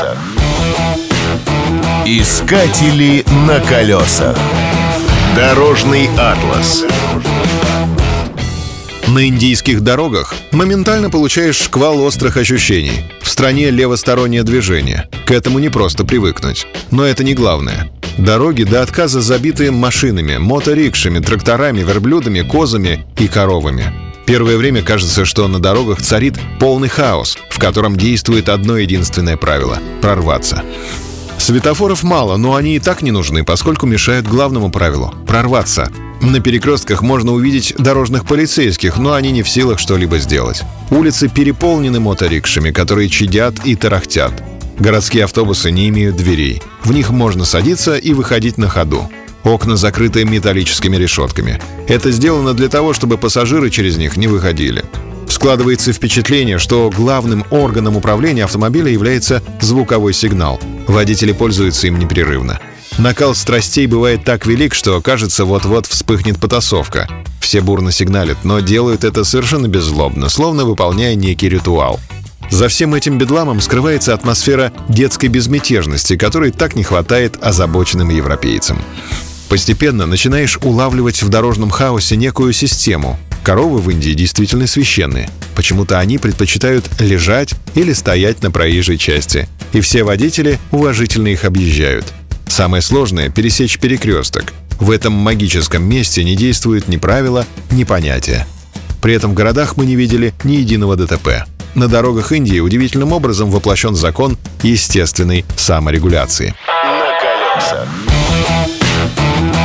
колесах. Искатели на колесах. Дорожный атлас. На индийских дорогах моментально получаешь шквал острых ощущений. В стране левостороннее движение. К этому не просто привыкнуть. Но это не главное. Дороги до отказа забиты машинами, моторикшами, тракторами, верблюдами, козами и коровами. Первое время кажется, что на дорогах царит полный хаос, в котором действует одно единственное правило — прорваться. Светофоров мало, но они и так не нужны, поскольку мешают главному правилу — прорваться. На перекрестках можно увидеть дорожных полицейских, но они не в силах что-либо сделать. Улицы переполнены моторикшами, которые чадят и тарахтят. Городские автобусы не имеют дверей. В них можно садиться и выходить на ходу. Окна закрыты металлическими решетками. Это сделано для того, чтобы пассажиры через них не выходили. Складывается впечатление, что главным органом управления автомобиля является звуковой сигнал. Водители пользуются им непрерывно. Накал страстей бывает так велик, что кажется, вот-вот вспыхнет потасовка. Все бурно сигналят, но делают это совершенно беззлобно, словно выполняя некий ритуал. За всем этим бедламом скрывается атмосфера детской безмятежности, которой так не хватает озабоченным европейцам. Постепенно начинаешь улавливать в дорожном хаосе некую систему. Коровы в Индии действительно священные. Почему-то они предпочитают лежать или стоять на проезжей части. И все водители уважительно их объезжают. Самое сложное — пересечь перекресток. В этом магическом месте не действуют ни правила, ни понятия. При этом в городах мы не видели ни единого ДТП. На дорогах Индии удивительным образом воплощен закон естественной саморегуляции. На колесах.